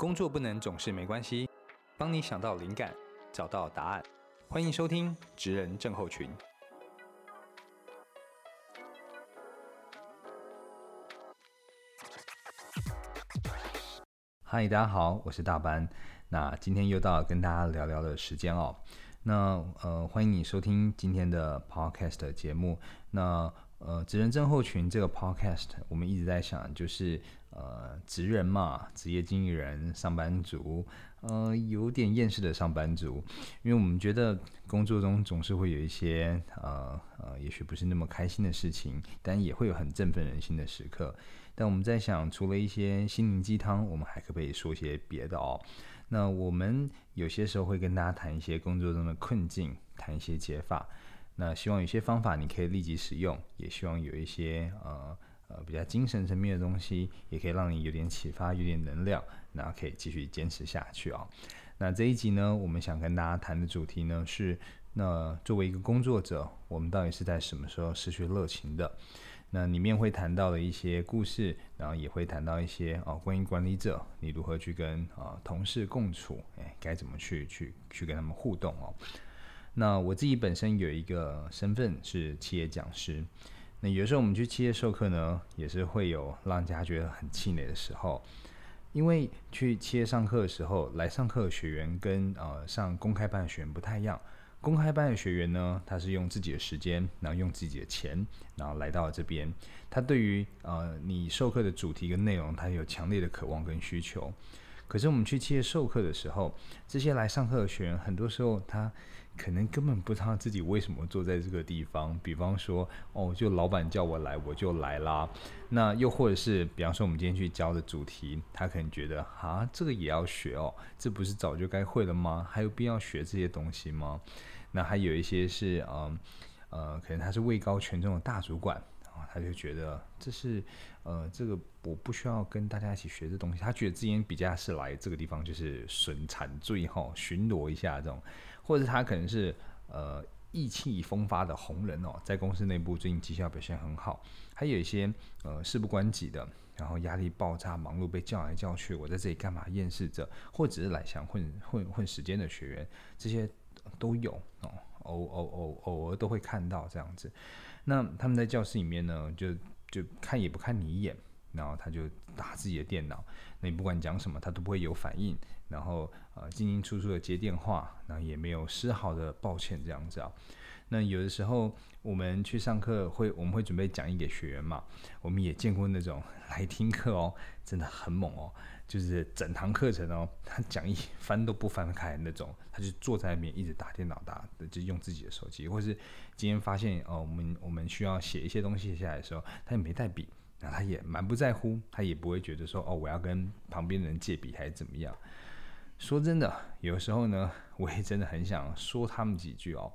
工作不能总是没关系，帮你想到灵感，找到答案。欢迎收听《职人症候群》。嗨，大家好，我是大班。那今天又到了跟大家聊聊的时间哦。那呃，欢迎你收听今天的 Podcast 节目。那呃，职人症候群这个 podcast，我们一直在想，就是呃，职人嘛，职业经理人、上班族，呃，有点厌世的上班族，因为我们觉得工作中总是会有一些呃呃，也许不是那么开心的事情，但也会有很振奋人心的时刻。但我们在想，除了一些心灵鸡汤，我们还可不可以说些别的哦？那我们有些时候会跟大家谈一些工作中的困境，谈一些解法。那希望有些方法你可以立即使用，也希望有一些呃呃比较精神层面的东西，也可以让你有点启发，有点能量，那可以继续坚持下去啊。那这一集呢，我们想跟大家谈的主题呢是，那作为一个工作者，我们到底是在什么时候失去热情的？那里面会谈到的一些故事，然后也会谈到一些哦关于管理者，你如何去跟啊同事共处，哎，该怎么去去去跟他们互动哦。那我自己本身有一个身份是企业讲师，那有时候我们去企业授课呢，也是会有让人家觉得很气馁的时候，因为去企业上课的时候，来上课的学员跟呃上公开班的学员不太一样。公开班的学员呢，他是用自己的时间，然后用自己的钱，然后来到这边，他对于呃你授课的主题跟内容，他有强烈的渴望跟需求。可是我们去企业授课的时候，这些来上课的学员，很多时候他可能根本不知道自己为什么坐在这个地方。比方说，哦，就老板叫我来，我就来啦。那又或者是，比方说，我们今天去教的主题，他可能觉得，啊，这个也要学哦，这不是早就该会了吗？还有必要学这些东西吗？那还有一些是，嗯，呃，可能他是位高权重的大主管。他就觉得这是，呃，这个我不需要跟大家一起学这东西。他觉得之前比较是来这个地方就是损产罪哈，巡逻一下这种，或者他可能是呃意气风发的红人哦，在公司内部最近绩效表现很好。还有一些呃事不关己的，然后压力爆炸、忙碌被叫来叫去，我在这里干嘛？厌世者，或者是来想混混混时间的学员，这些都有哦。偶偶偶偶尔都会看到这样子，那他们在教室里面呢，就就看也不看你一眼，然后他就打自己的电脑，那你不管讲什么，他都不会有反应，然后呃进进出出的接电话，然后也没有丝毫的抱歉这样子啊。那有的时候我们去上课会，我们会准备讲义给学员嘛。我们也见过那种 来听课哦，真的很猛哦，就是整堂课程哦，他讲义翻都不翻开那种，他就坐在那边一直打电脑打，就用自己的手机，或是今天发现哦，我们我们需要写一些东西下来的时候，他也没带笔，那他也蛮不在乎，他也不会觉得说哦，我要跟旁边的人借笔还是怎么样。说真的，有时候呢，我也真的很想说他们几句哦。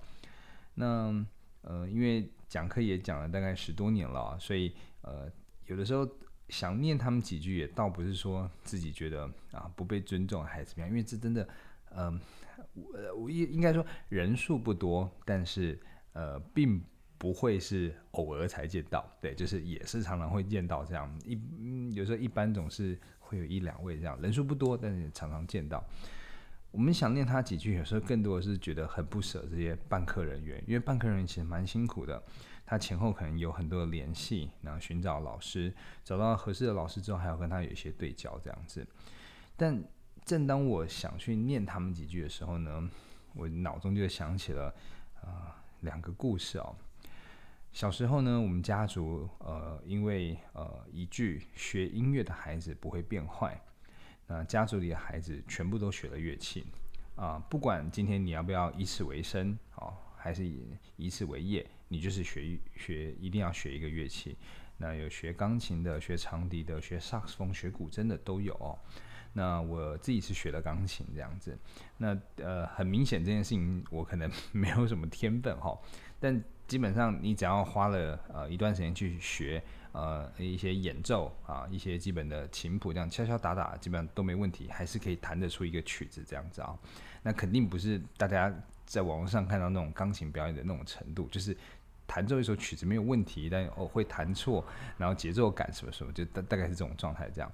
那呃，因为讲课也讲了大概十多年了，所以呃，有的时候想念他们几句，也倒不是说自己觉得啊不被尊重还是怎么样，因为这真的，嗯，我我应应该说人数不多，但是呃，并不会是偶尔才见到，对，就是也是常常会见到这样一，有时候一般总是会有一两位这样，人数不多，但是常常见到。我们想念他几句，有时候更多的是觉得很不舍这些办课人员，因为办课人员其实蛮辛苦的。他前后可能有很多的联系，然后寻找老师，找到合适的老师之后，还要跟他有一些对焦这样子。但正当我想去念他们几句的时候呢，我脑中就想起了啊两个故事哦。小时候呢，我们家族呃，因为呃一句学音乐的孩子不会变坏。那家族里的孩子全部都学了乐器，啊，不管今天你要不要以此为生，哦，还是以以此为业，你就是学学一定要学一个乐器。那有学钢琴的，学长笛的，学萨克斯风、学古筝的都有哦。那我自己是学了钢琴这样子。那呃，很明显这件事情我可能 没有什么天分哈，但基本上你只要花了呃一段时间去学呃一些演奏啊，一些基本的琴谱这样敲敲打打，基本上都没问题，还是可以弹得出一个曲子这样子啊。那肯定不是大家在网络上看到那种钢琴表演的那种程度，就是。弹奏一首曲子没有问题，但哦会弹错，然后节奏感什么什么，就大大概是这种状态这样。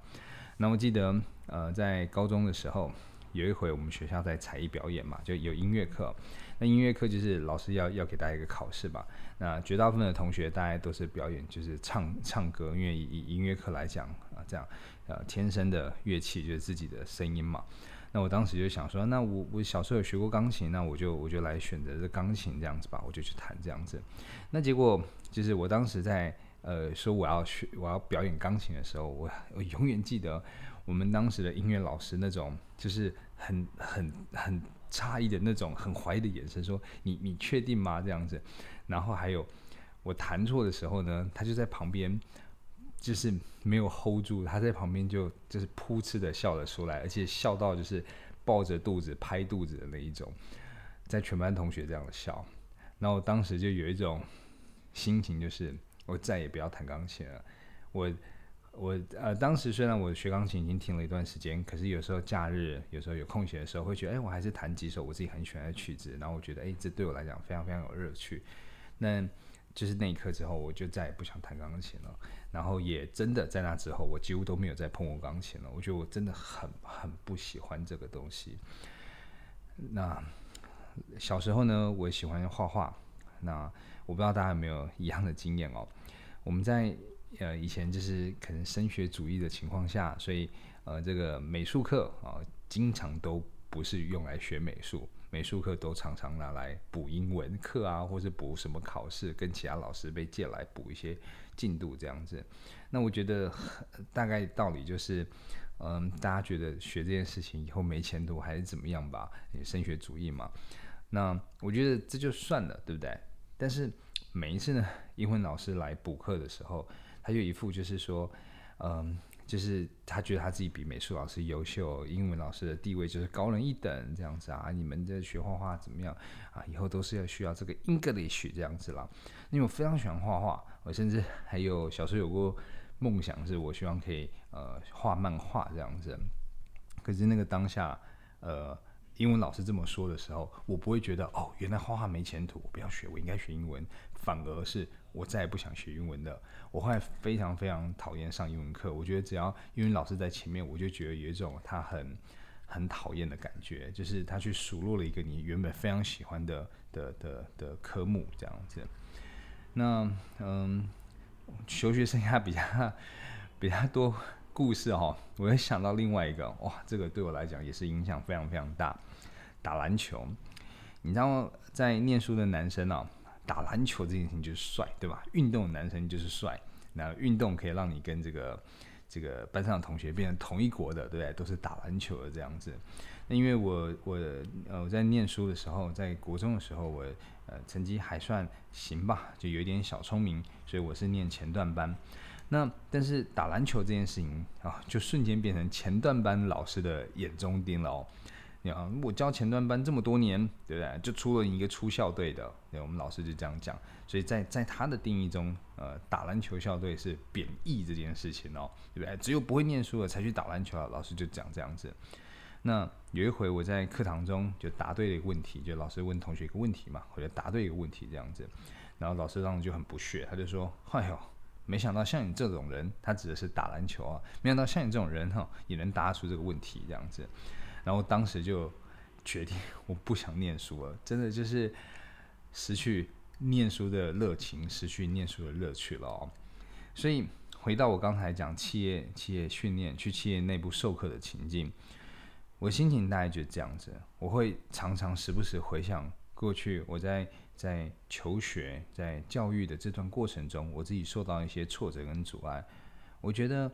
那我记得，呃，在高中的时候，有一回我们学校在才艺表演嘛，就有音乐课。那音乐课就是老师要要给大家一个考试吧。那绝大部分的同学大家都是表演，就是唱唱歌，因为以音乐课来讲啊，这样，呃，天生的乐器就是自己的声音嘛。那我当时就想说，那我我小时候有学过钢琴，那我就我就来选择这钢琴这样子吧，我就去弹这样子。那结果就是我当时在呃说我要学我要表演钢琴的时候，我我永远记得我们当时的音乐老师那种就是很很很诧异的那种很怀疑的眼神，说你你确定吗这样子？然后还有我弹错的时候呢，他就在旁边。就是没有 hold 住，他在旁边就就是噗嗤的笑了出来，而且笑到就是抱着肚子拍肚子的那一种，在全班同学这样的笑，然后当时就有一种心情，就是我再也不要弹钢琴了。我我呃，当时虽然我学钢琴已经停了一段时间，可是有时候假日有时候有空闲的时候，会觉得哎，我还是弹几首我自己很喜欢的曲子，然后我觉得哎，这对我来讲非常非常有乐趣。那就是那一刻之后，我就再也不想弹钢琴了。然后也真的在那之后，我几乎都没有再碰过钢琴了。我觉得我真的很很不喜欢这个东西。那小时候呢，我喜欢画画。那我不知道大家有没有一样的经验哦。我们在呃以前就是可能升学主义的情况下，所以呃这个美术课啊，经常都不是用来学美术。美术课都常常拿来补英文课啊，或是补什么考试，跟其他老师被借来补一些进度这样子。那我觉得大概道理就是，嗯，大家觉得学这件事情以后没前途还是怎么样吧？升学主义嘛。那我觉得这就算了，对不对？但是每一次呢，英文老师来补课的时候，他就一副就是说，嗯。就是他觉得他自己比美术老师优秀，英文老师的地位就是高人一等这样子啊。你们在学画画怎么样啊？以后都是要需要这个 English 这样子啦。因为我非常喜欢画画，我甚至还有小时候有过梦想，是我希望可以呃画漫画这样子。可是那个当下，呃，英文老师这么说的时候，我不会觉得哦，原来画画没前途，我不要学，我应该学英文。反而是我再也不想学英文的。我后来非常非常讨厌上英文课。我觉得只要英文老师在前面，我就觉得有一种他很很讨厌的感觉，就是他去数落了一个你原本非常喜欢的的的的科目这样子。那嗯，求学生涯比较比较多故事哈，我又想到另外一个哇，这个对我来讲也是影响非常非常大。打篮球，你知道在念书的男生啊。打篮球这件事情就是帅，对吧？运动男生就是帅。那运动可以让你跟这个这个班上的同学变成同一国的，对不对？都是打篮球的这样子。那因为我我呃我在念书的时候，在国中的时候，我呃成绩还算行吧，就有一点小聪明，所以我是念前段班。那但是打篮球这件事情啊，就瞬间变成前段班老师的眼中钉了哦。你看，我教前段班这么多年，对不对？就出了一个出校队的，对，我们老师就这样讲。所以在在他的定义中，呃，打篮球校队是贬义这件事情哦，对不对？只有不会念书的才去打篮球啊，老师就讲这样子。那有一回我在课堂中就答对了一个问题，就老师问同学一个问题嘛，我就答对一个问题这样子。然后老师当时就很不屑，他就说：“哎呦，没想到像你这种人，他指的是打篮球啊，没想到像你这种人哈，也能答出这个问题这样子。”然后当时就决定我不想念书了，真的就是失去念书的热情，失去念书的乐趣了哦。所以回到我刚才讲企业企业训练去企业内部授课的情境，我心情大概就这样子。我会常常时不时回想过去我在在求学在教育的这段过程中，我自己受到一些挫折跟阻碍。我觉得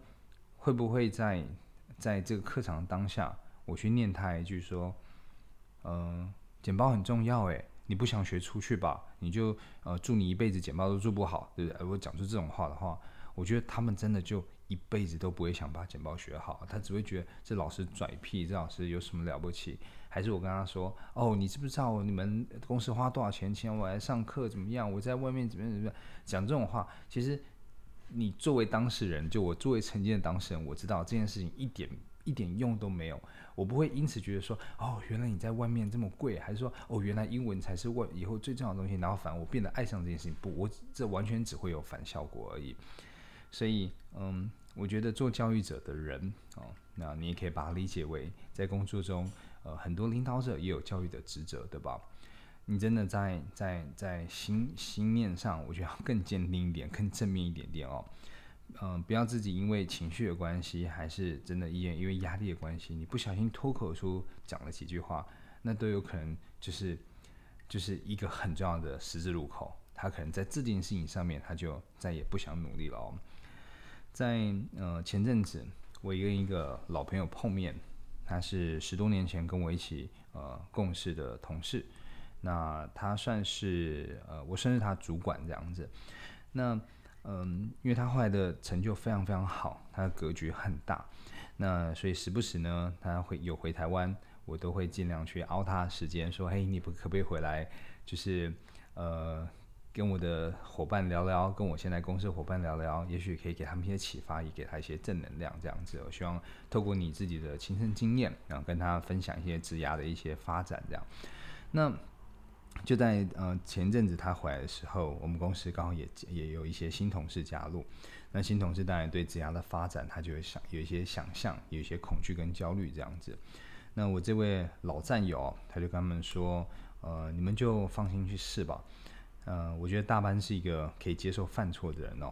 会不会在在这个课堂当下？我去念他一句说：“嗯，简报很重要诶，你不想学出去吧？你就呃，祝你一辈子简报都做不好，对不对？”我讲出这种话的话，我觉得他们真的就一辈子都不会想把简报学好，他只会觉得这老师拽屁，这老师有什么了不起？还是我跟他说：“哦，你知不知道你们公司花多少钱请我来上课？怎么样？我在外面怎么样怎么样？”讲这种话，其实你作为当事人，就我作为曾经的当事人，我知道这件事情一点一点用都没有。我不会因此觉得说，哦，原来你在外面这么贵，还是说，哦，原来英文才是外以后最重要的东西，然后反而我变得爱上这件事情，不，我这完全只会有反效果而已。所以，嗯，我觉得做教育者的人哦，那你也可以把它理解为在工作中，呃，很多领导者也有教育的职责，对吧？你真的在在在心心念上，我觉得要更坚定一点，更正面一点点哦。嗯，不要自己因为情绪的关系，还是真的因因为压力的关系，你不小心脱口出讲了几句话，那都有可能就是就是一个很重要的十字路口。他可能在这件事情上面，他就再也不想努力了哦。在呃前阵子，我跟一个老朋友碰面，他是十多年前跟我一起呃共事的同事，那他算是呃我算是他主管这样子，那。嗯，因为他后来的成就非常非常好，他的格局很大，那所以时不时呢，他会有回台湾，我都会尽量去熬他时间，说，嘿，你不可不可以回来，就是呃，跟我的伙伴聊聊，跟我现在公司伙伴聊聊，也许可以给他们一些启发，也给他一些正能量，这样子。我希望透过你自己的亲身经验，然后跟他分享一些职涯的一些发展，这样。那。就在呃前阵子他回来的时候，我们公司刚好也也有一些新同事加入。那新同事当然对职涯的发展，他就会想有一些想象，有一些恐惧跟焦虑这样子。那我这位老战友，他就跟他们说：“呃，你们就放心去试吧。呃，我觉得大班是一个可以接受犯错的人哦。”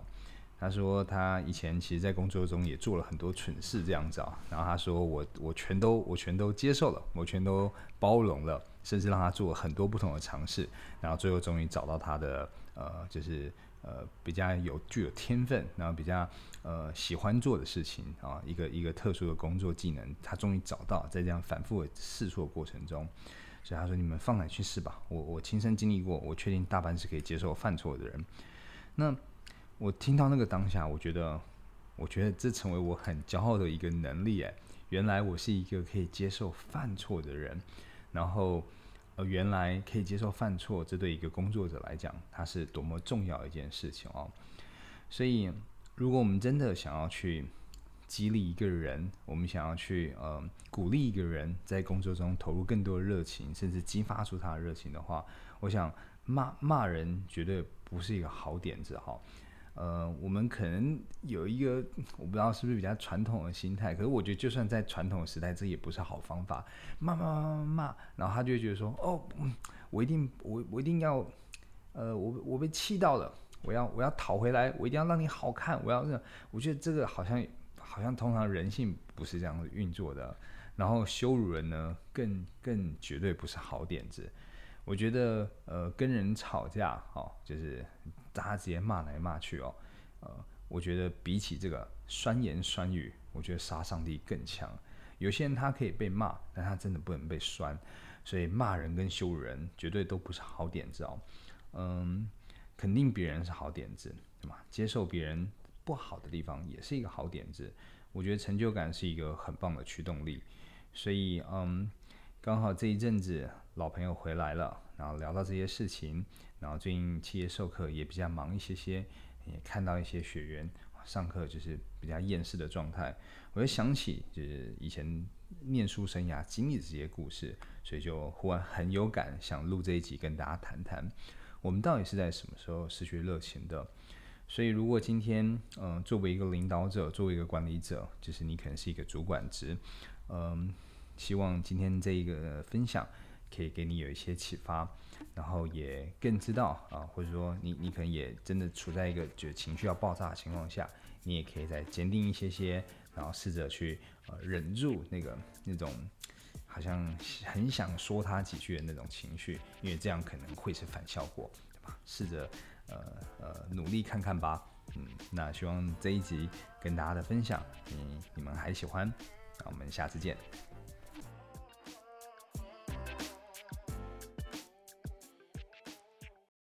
他说他以前其实，在工作中也做了很多蠢事这样子啊。然后他说：“我我全都我全都接受了，我全都包容了。”甚至让他做很多不同的尝试，然后最后终于找到他的呃，就是呃比较有具有天分，然后比较呃喜欢做的事情啊，一个一个特殊的工作技能，他终于找到，在这样反复的试错过程中，所以他说：“你们放胆去试吧，我我亲身经历过，我确定大半是可以接受犯错的人。”那我听到那个当下，我觉得，我觉得这成为我很骄傲的一个能力哎，原来我是一个可以接受犯错的人。然后，呃，原来可以接受犯错，这对一个工作者来讲，它是多么重要一件事情哦。所以，如果我们真的想要去激励一个人，我们想要去呃鼓励一个人在工作中投入更多的热情，甚至激发出他的热情的话，我想骂骂人绝对不是一个好点子哈。呃，我们可能有一个我不知道是不是比较传统的心态，可是我觉得就算在传统时代，这也不是好方法。骂骂骂骂骂，然后他就会觉得说：“哦，我一定我我一定要，呃，我我被气到了，我要我要讨回来，我一定要让你好看，我要……我觉得这个好像好像通常人性不是这样运作的。然后羞辱人呢，更更绝对不是好点子。我觉得呃，跟人吵架哦，就是。大家直接骂来骂去哦，呃，我觉得比起这个酸言酸语，我觉得杀伤力更强。有些人他可以被骂，但他真的不能被酸，所以骂人跟羞辱人绝对都不是好点子哦。嗯，肯定别人是好点子，对吗？接受别人不好的地方也是一个好点子。我觉得成就感是一个很棒的驱动力。所以，嗯，刚好这一阵子老朋友回来了，然后聊到这些事情。然后最近企业授课也比较忙一些些，也看到一些学员上课就是比较厌世的状态，我就想起就是以前念书生涯经历的这些故事，所以就忽然很有感，想录这一集跟大家谈谈，我们到底是在什么时候失去热情的？所以如果今天嗯作为一个领导者，作为一个管理者，就是你可能是一个主管职，嗯，希望今天这一个分享可以给你有一些启发。然后也更知道啊，或者说你你可能也真的处在一个就情绪要爆炸的情况下，你也可以再坚定一些些，然后试着去呃忍住那个那种好像很想说他几句的那种情绪，因为这样可能会是反效果，对吧？试着呃呃努力看看吧，嗯，那希望这一集跟大家的分享，你，你们还喜欢，那我们下次见。